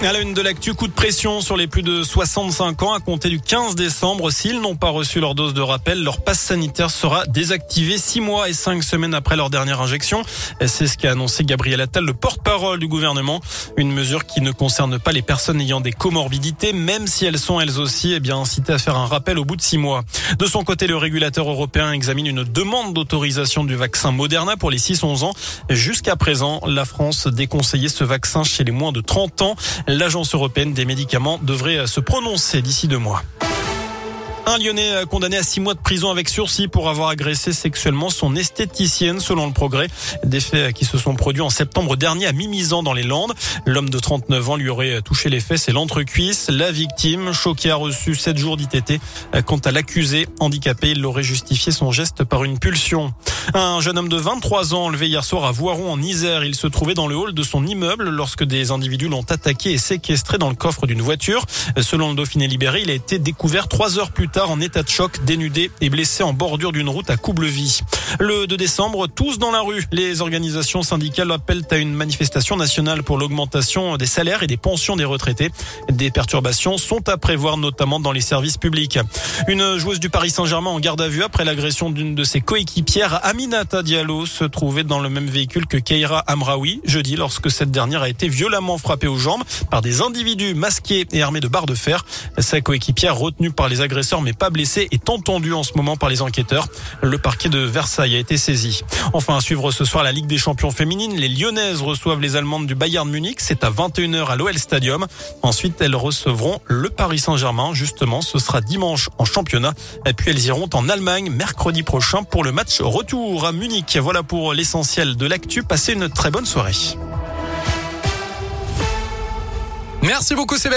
À la une de l'actu, coup de pression sur les plus de 65 ans à compter du 15 décembre. S'ils n'ont pas reçu leur dose de rappel, leur passe sanitaire sera désactivé six mois et cinq semaines après leur dernière injection. C'est ce qu'a annoncé Gabriel Attal, le porte-parole du gouvernement. Une mesure qui ne concerne pas les personnes ayant des comorbidités, même si elles sont elles aussi eh bien incitées à faire un rappel au bout de six mois. De son côté, le régulateur européen examine une demande d'autorisation du vaccin Moderna pour les 6-11 ans. Jusqu'à présent, la France déconseillait ce vaccin chez les moins de 30 ans. L'Agence européenne des médicaments devrait se prononcer d'ici deux mois. Un Lyonnais condamné à six mois de prison avec sursis pour avoir agressé sexuellement son esthéticienne, selon le progrès. Des faits qui se sont produits en septembre dernier à Mimizan dans les Landes. L'homme de 39 ans lui aurait touché les fesses et l'entrecuisse. La victime, choquée, a reçu sept jours d'ITT. Quant à l'accusé, handicapé, il aurait justifié son geste par une pulsion. Un jeune homme de 23 ans enlevé hier soir à Voiron en Isère. Il se trouvait dans le hall de son immeuble lorsque des individus l'ont attaqué et séquestré dans le coffre d'une voiture. Selon le Dauphiné libéré, il a été découvert trois heures plus tard en état de choc, dénudé et blessé en bordure d'une route à Coublevie. Le 2 décembre, tous dans la rue. Les organisations syndicales appellent à une manifestation nationale pour l'augmentation des salaires et des pensions des retraités. Des perturbations sont à prévoir notamment dans les services publics. Une joueuse du Paris Saint-Germain en garde à vue après l'agression d'une de ses coéquipières, Aminata Diallo, se trouvait dans le même véhicule que Keira Amraoui jeudi lorsque cette dernière a été violemment frappée aux jambes par des individus masqués et armés de barres de fer. Sa coéquipière retenue par les agresseurs mais pas blessé est entendu en ce moment par les enquêteurs. Le parquet de Versailles a été saisi. Enfin, à suivre ce soir la Ligue des champions féminines. Les Lyonnaises reçoivent les Allemandes du Bayern Munich. C'est à 21h à l'OL Stadium. Ensuite, elles recevront le Paris Saint-Germain. Justement, ce sera dimanche en championnat. Et puis, elles iront en Allemagne mercredi prochain pour le match retour à Munich. Voilà pour l'essentiel de l'actu. Passez une très bonne soirée. Merci beaucoup Sébastien.